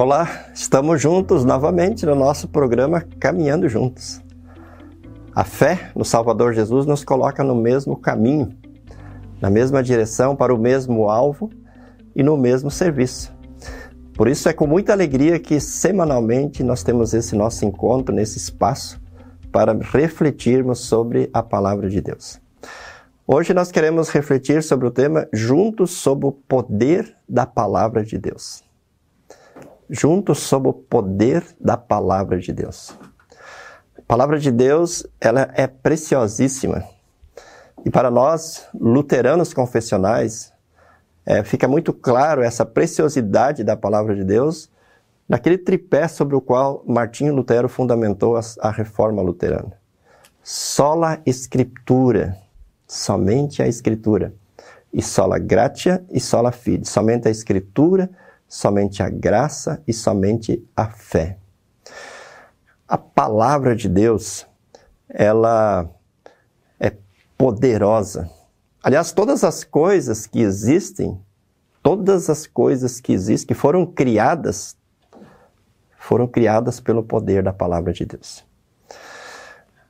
Olá, estamos juntos novamente no nosso programa Caminhando Juntos. A fé no Salvador Jesus nos coloca no mesmo caminho, na mesma direção, para o mesmo alvo e no mesmo serviço. Por isso é com muita alegria que semanalmente nós temos esse nosso encontro, nesse espaço, para refletirmos sobre a palavra de Deus. Hoje nós queremos refletir sobre o tema Juntos sob o poder da palavra de Deus juntos sob o poder da palavra de Deus. A palavra de Deus, ela é preciosíssima. E para nós, luteranos confessionais, é, fica muito claro essa preciosidade da palavra de Deus naquele tripé sobre o qual Martinho Lutero fundamentou a, a reforma luterana. Sola Escritura, somente a Escritura. E sola gratia e sola fide, somente a Escritura somente a graça e somente a fé. A palavra de Deus, ela é poderosa. Aliás, todas as coisas que existem, todas as coisas que existem, que foram criadas, foram criadas pelo poder da palavra de Deus.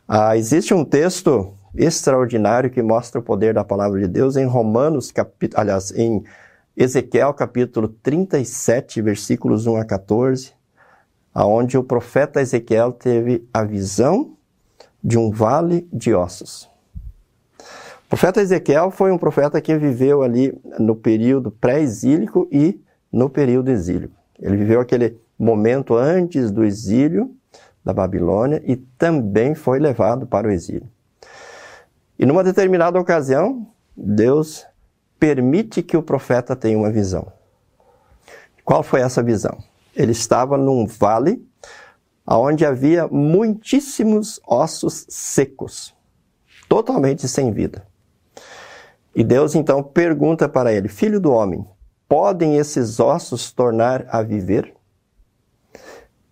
Ah, existe um texto extraordinário que mostra o poder da palavra de Deus em Romanos, capítulo, aliás, em Ezequiel capítulo 37, versículos 1 a 14, aonde o profeta Ezequiel teve a visão de um vale de ossos. O profeta Ezequiel foi um profeta que viveu ali no período pré-exílico e no período exílico. Ele viveu aquele momento antes do exílio da Babilônia e também foi levado para o exílio. E numa determinada ocasião, Deus permite que o profeta tenha uma visão. Qual foi essa visão? Ele estava num vale onde havia muitíssimos ossos secos, totalmente sem vida. E Deus então pergunta para ele: Filho do homem, podem esses ossos tornar a viver?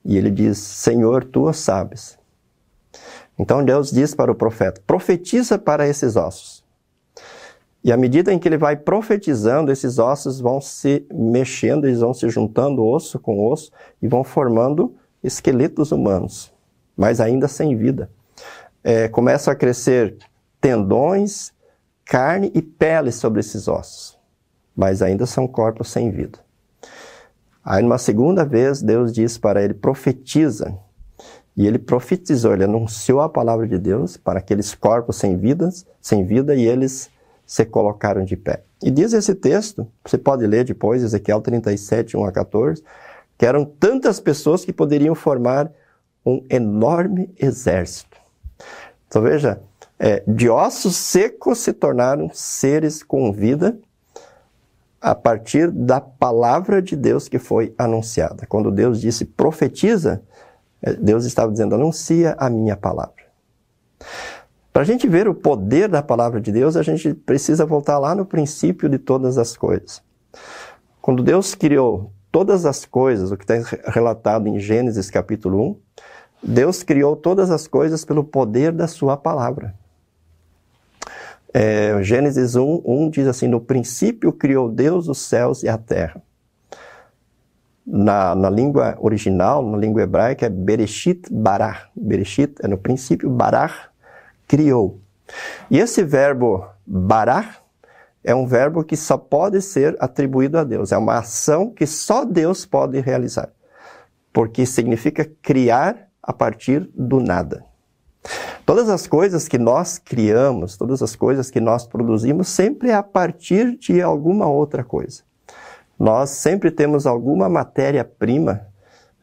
E ele diz: Senhor, tu o sabes. Então Deus diz para o profeta: Profetiza para esses ossos. E à medida em que ele vai profetizando, esses ossos vão se mexendo, eles vão se juntando osso com osso e vão formando esqueletos humanos, mas ainda sem vida. É, começam a crescer tendões, carne e pele sobre esses ossos, mas ainda são corpos sem vida. Aí, numa segunda vez, Deus diz para ele: profetiza. E ele profetizou, ele anunciou a palavra de Deus para aqueles corpos sem vida, sem vida e eles se colocaram de pé. E diz esse texto, você pode ler depois, Ezequiel 37, 1 a 14, que eram tantas pessoas que poderiam formar um enorme exército. Então veja, é, de ossos secos se tornaram seres com vida a partir da palavra de Deus que foi anunciada. Quando Deus disse profetiza, é, Deus estava dizendo anuncia a minha palavra. Para a gente ver o poder da palavra de Deus, a gente precisa voltar lá no princípio de todas as coisas. Quando Deus criou todas as coisas, o que está relatado em Gênesis capítulo 1, Deus criou todas as coisas pelo poder da sua palavra. É, Gênesis 1, 1 diz assim: No princípio criou Deus os céus e a terra. Na, na língua original, na língua hebraica, é Bereshit Barah. Bereshit é no princípio, Barah criou. E esse verbo barar é um verbo que só pode ser atribuído a Deus. É uma ação que só Deus pode realizar. Porque significa criar a partir do nada. Todas as coisas que nós criamos, todas as coisas que nós produzimos, sempre é a partir de alguma outra coisa. Nós sempre temos alguma matéria-prima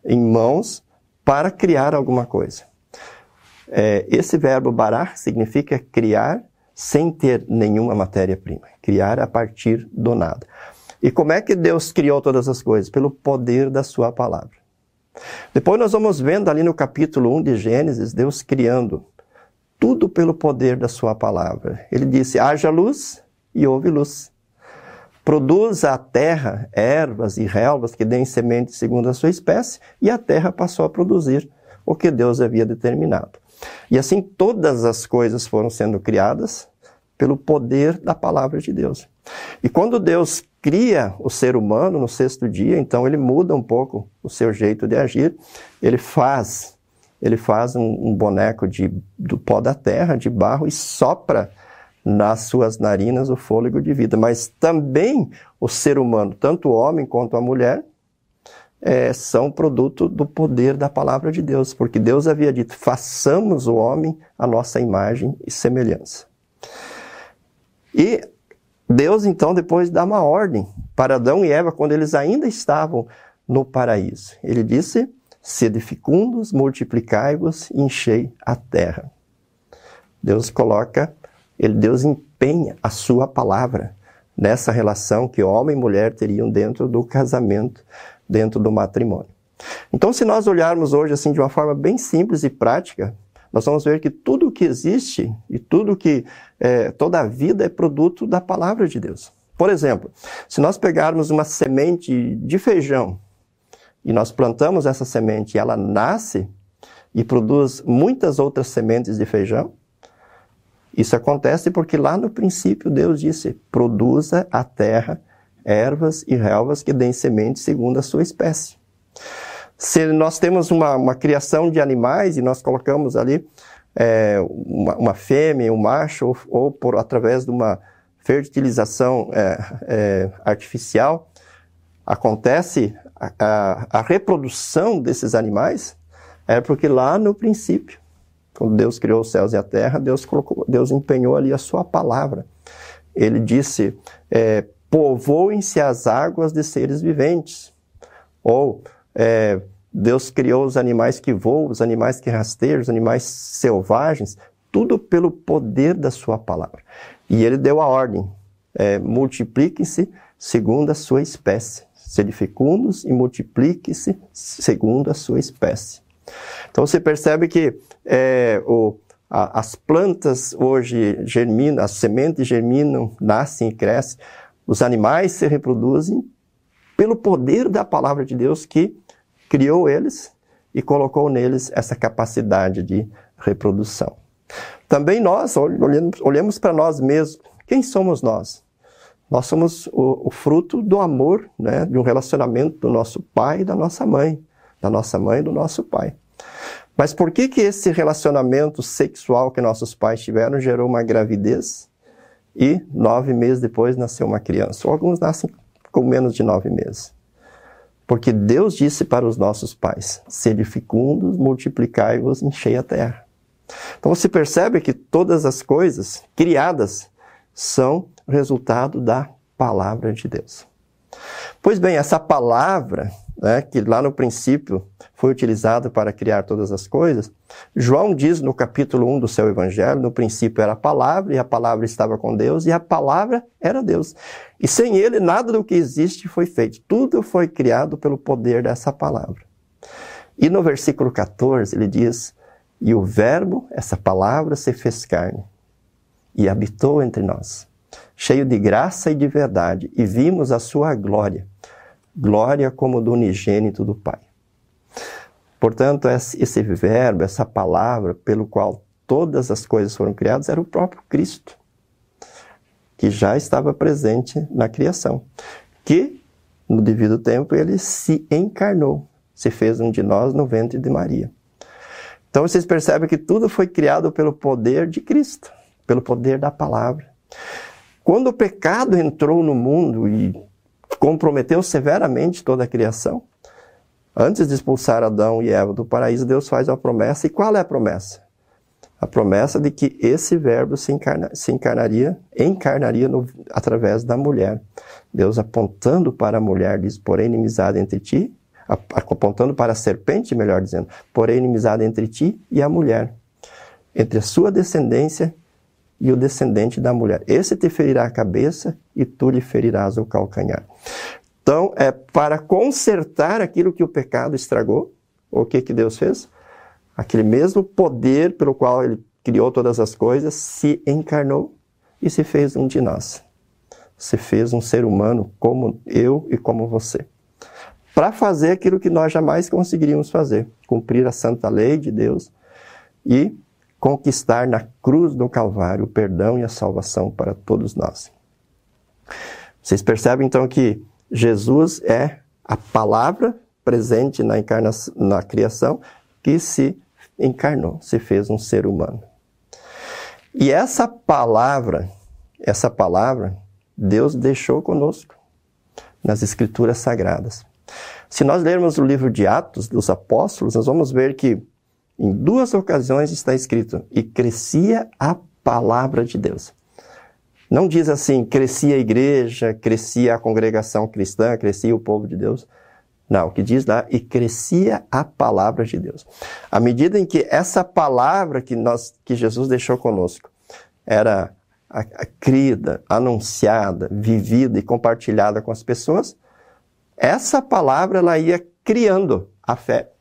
em mãos para criar alguma coisa. É, esse verbo barar significa criar sem ter nenhuma matéria-prima, criar a partir do nada. E como é que Deus criou todas as coisas? Pelo poder da sua palavra. Depois nós vamos vendo ali no capítulo 1 de Gênesis, Deus criando tudo pelo poder da sua palavra. Ele disse: haja luz e houve luz. Produza a terra ervas e relvas que deem semente segundo a sua espécie, e a terra passou a produzir o que Deus havia determinado. E assim todas as coisas foram sendo criadas pelo poder da palavra de Deus. E quando Deus cria o ser humano no sexto dia, então ele muda um pouco o seu jeito de agir. Ele faz, ele faz um, um boneco de, do pó da terra, de barro, e sopra nas suas narinas o fôlego de vida. Mas também o ser humano, tanto o homem quanto a mulher, é, são produto do poder da palavra de Deus, porque Deus havia dito: façamos o homem a nossa imagem e semelhança. E Deus então depois dá uma ordem para Adão e Eva quando eles ainda estavam no paraíso. Ele disse: Sede fecundos, multiplicai-vos e enchei a terra. Deus coloca, ele, Deus empenha a sua palavra nessa relação que homem e mulher teriam dentro do casamento dentro do matrimônio. Então, se nós olharmos hoje assim de uma forma bem simples e prática, nós vamos ver que tudo o que existe e tudo que é, toda a vida é produto da palavra de Deus. Por exemplo, se nós pegarmos uma semente de feijão e nós plantamos essa semente e ela nasce e produz muitas outras sementes de feijão, isso acontece porque lá no princípio Deus disse: produza a terra ervas e relvas que deem semente segundo a sua espécie. Se nós temos uma, uma criação de animais e nós colocamos ali é, uma, uma, fêmea, um macho, ou, ou, por através de uma fertilização é, é, artificial, acontece a, a, a, reprodução desses animais, é porque lá no princípio, quando Deus criou os céus e a terra, Deus, colocou, Deus empenhou ali a sua palavra. Ele disse, é, povoem-se as águas de seres viventes. Ou é, Deus criou os animais que voam, os animais que rasteiam, os animais selvagens, tudo pelo poder da sua palavra. E ele deu a ordem: é, multipliquem-se segundo a sua espécie. Sede fecundos e multipliquem-se segundo a sua espécie. Então você percebe que é, o, a, as plantas hoje germinam, as sementes germinam, nascem e crescem os animais se reproduzem pelo poder da palavra de Deus que criou eles e colocou neles essa capacidade de reprodução. Também nós olhamos, para nós mesmos. Quem somos nós? Nós somos o, o fruto do amor, né, de um relacionamento do nosso pai e da nossa mãe, da nossa mãe e do nosso pai. Mas por que que esse relacionamento sexual que nossos pais tiveram gerou uma gravidez e nove meses depois nasceu uma criança. Ou alguns nascem com menos de nove meses. Porque Deus disse para os nossos pais: sede fecundos, multiplicai-vos, enchei a terra. Então você percebe que todas as coisas criadas são resultado da palavra de Deus. Pois bem, essa palavra né, que lá no princípio foi utilizado para criar todas as coisas, João diz no capítulo 1 do seu evangelho, no princípio era a palavra, e a palavra estava com Deus, e a palavra era Deus. E sem ele, nada do que existe foi feito. Tudo foi criado pelo poder dessa palavra. E no versículo 14 ele diz: E o Verbo, essa palavra, se fez carne e habitou entre nós, cheio de graça e de verdade, e vimos a sua glória glória como do unigênito do Pai. Portanto, esse verbo, essa palavra pelo qual todas as coisas foram criadas, era o próprio Cristo, que já estava presente na criação, que no devido tempo ele se encarnou, se fez um de nós no ventre de Maria. Então vocês percebem que tudo foi criado pelo poder de Cristo, pelo poder da palavra. Quando o pecado entrou no mundo e comprometeu severamente toda a criação. Antes de expulsar Adão e Eva do paraíso, Deus faz uma promessa. E qual é a promessa? A promessa de que esse verbo se, encarna, se encarnaria, encarnaria no, através da mulher. Deus apontando para a mulher diz: porém inimizade entre ti, apontando para a serpente, melhor dizendo, porém inimizade entre ti e a mulher, entre a sua descendência e o descendente da mulher. Esse te ferirá a cabeça e tu lhe ferirás o calcanhar. Então, é para consertar aquilo que o pecado estragou, o que que Deus fez? Aquele mesmo poder pelo qual ele criou todas as coisas se encarnou e se fez um de nós. Se fez um ser humano como eu e como você. Para fazer aquilo que nós jamais conseguiríamos fazer, cumprir a santa lei de Deus e conquistar na cruz do Calvário o perdão e a salvação para todos nós. Vocês percebem então que Jesus é a palavra presente na, encarnação, na criação que se encarnou, se fez um ser humano. E essa palavra, essa palavra, Deus deixou conosco nas Escrituras Sagradas. Se nós lermos o livro de Atos dos Apóstolos, nós vamos ver que em duas ocasiões está escrito: e crescia a palavra de Deus. Não diz assim, crescia a igreja, crescia a congregação cristã, crescia o povo de Deus. Não, o que diz lá, e crescia a palavra de Deus. À medida em que essa palavra que, nós, que Jesus deixou conosco era a, a crida, anunciada, vivida e compartilhada com as pessoas, essa palavra ela ia criando a fé.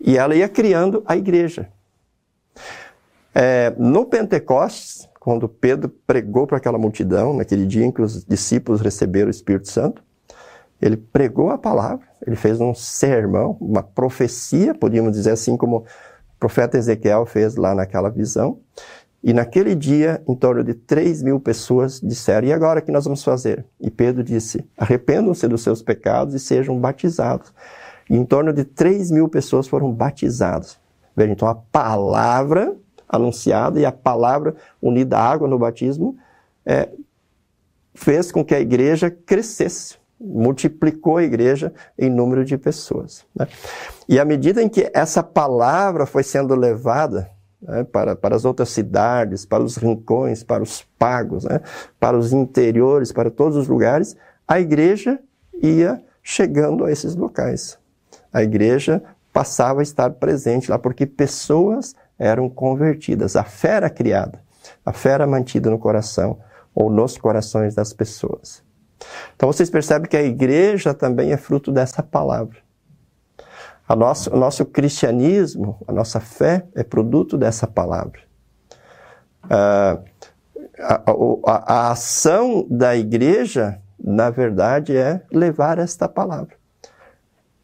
E ela ia criando a igreja. É, no Pentecostes, quando Pedro pregou para aquela multidão, naquele dia em que os discípulos receberam o Espírito Santo, ele pregou a palavra, ele fez um sermão, uma profecia, podíamos dizer assim, como o profeta Ezequiel fez lá naquela visão. E naquele dia, em torno de 3 mil pessoas disseram: E agora o que nós vamos fazer? E Pedro disse: Arrependam-se dos seus pecados e sejam batizados. Em torno de 3 mil pessoas foram batizadas. Veja, então a palavra anunciada e a palavra unida à água no batismo é, fez com que a igreja crescesse multiplicou a igreja em número de pessoas. Né? E à medida em que essa palavra foi sendo levada né, para, para as outras cidades, para os rincões, para os pagos, né, para os interiores, para todos os lugares, a igreja ia chegando a esses locais. A igreja passava a estar presente lá porque pessoas eram convertidas, a fé era criada, a fé era mantida no coração ou nos corações das pessoas. Então vocês percebem que a igreja também é fruto dessa palavra. A nosso, o nosso cristianismo, a nossa fé é produto dessa palavra. Ah, a, a, a ação da igreja, na verdade, é levar esta palavra,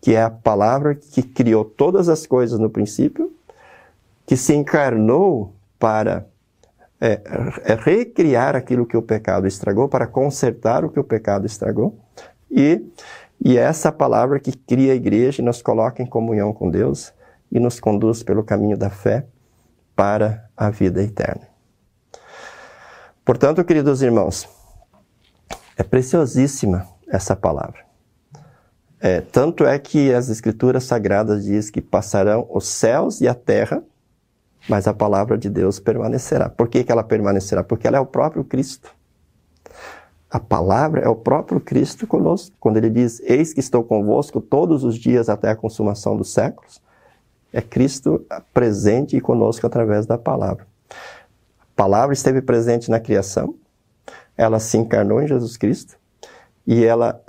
que é a palavra que criou todas as coisas no princípio, que se encarnou para é, é recriar aquilo que o pecado estragou, para consertar o que o pecado estragou. E, e é essa palavra que cria a igreja e nos coloca em comunhão com Deus e nos conduz pelo caminho da fé para a vida eterna. Portanto, queridos irmãos, é preciosíssima essa palavra. É, tanto é que as escrituras sagradas diz que passarão os céus e a terra, mas a palavra de Deus permanecerá. Por que, que ela permanecerá? Porque ela é o próprio Cristo. A palavra é o próprio Cristo conosco. Quando ele diz, eis que estou convosco todos os dias até a consumação dos séculos, é Cristo presente e conosco através da palavra. A palavra esteve presente na criação, ela se encarnou em Jesus Cristo e ela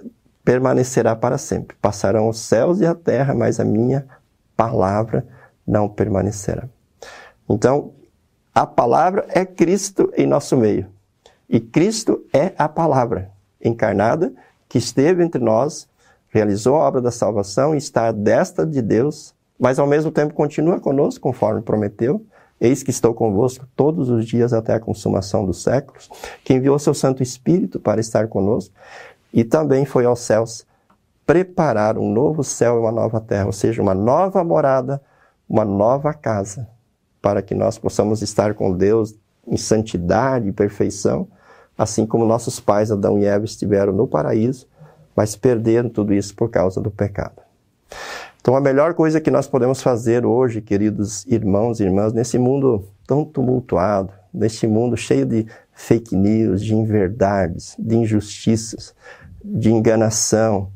permanecerá para sempre. Passarão os céus e a terra, mas a minha palavra não permanecerá. Então, a palavra é Cristo em nosso meio. E Cristo é a palavra encarnada que esteve entre nós, realizou a obra da salvação e está à destra de Deus, mas ao mesmo tempo continua conosco, conforme prometeu. Eis que estou convosco todos os dias até a consumação dos séculos, que enviou seu Santo Espírito para estar conosco e também foi aos céus preparar um novo céu e uma nova terra, ou seja, uma nova morada, uma nova casa para que nós possamos estar com Deus em santidade e perfeição, assim como nossos pais Adão e Eva estiveram no paraíso, mas perderam tudo isso por causa do pecado. Então, a melhor coisa que nós podemos fazer hoje, queridos irmãos e irmãs, nesse mundo tão tumultuado, neste mundo cheio de fake news, de inverdades, de injustiças, de enganação,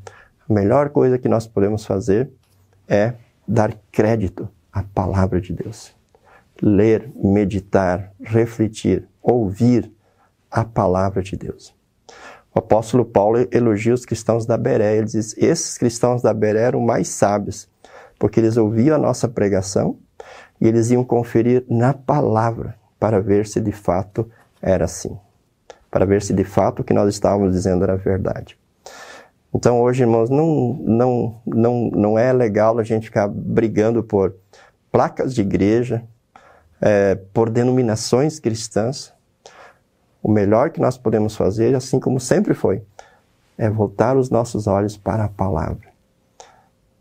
a melhor coisa que nós podemos fazer é dar crédito à palavra de Deus ler, meditar, refletir, ouvir a palavra de Deus. O apóstolo Paulo elogia os cristãos da Beré. Ele diz: esses cristãos da Beré eram mais sábios, porque eles ouviam a nossa pregação e eles iam conferir na palavra para ver se de fato era assim, para ver se de fato o que nós estávamos dizendo era verdade. Então, hoje, irmãos, não, não, não, não é legal a gente ficar brigando por placas de igreja, é, por denominações cristãs, o melhor que nós podemos fazer, assim como sempre foi, é voltar os nossos olhos para a palavra.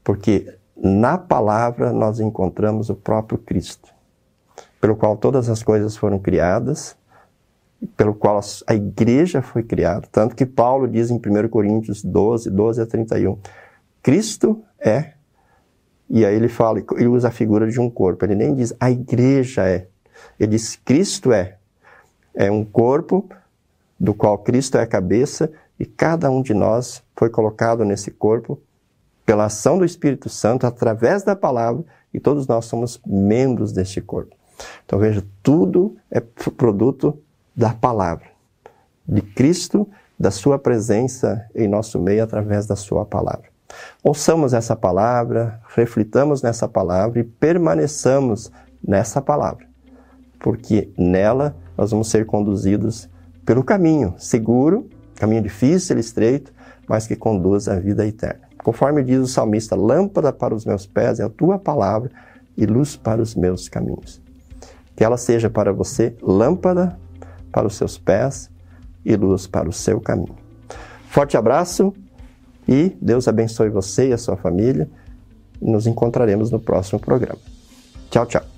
Porque na palavra nós encontramos o próprio Cristo, pelo qual todas as coisas foram criadas, pelo qual a igreja foi criada. Tanto que Paulo diz em 1 Coríntios 12, 12 a 31, Cristo é, e aí ele fala, ele usa a figura de um corpo, ele nem diz a igreja é, ele diz Cristo é. É um corpo do qual Cristo é a cabeça e cada um de nós foi colocado nesse corpo pela ação do Espírito Santo através da palavra e todos nós somos membros deste corpo. Então veja, tudo é produto da palavra, de Cristo, da sua presença em nosso meio através da sua palavra. Ouçamos essa palavra, reflitamos nessa palavra e permaneçamos nessa palavra, porque nela nós vamos ser conduzidos pelo caminho seguro, caminho difícil estreito, mas que conduz à vida eterna. Conforme diz o salmista, lâmpada para os meus pés é a tua palavra e luz para os meus caminhos. Que ela seja para você lâmpada para os seus pés e luz para o seu caminho. Forte abraço e Deus abençoe você e a sua família. Nos encontraremos no próximo programa. Tchau, tchau.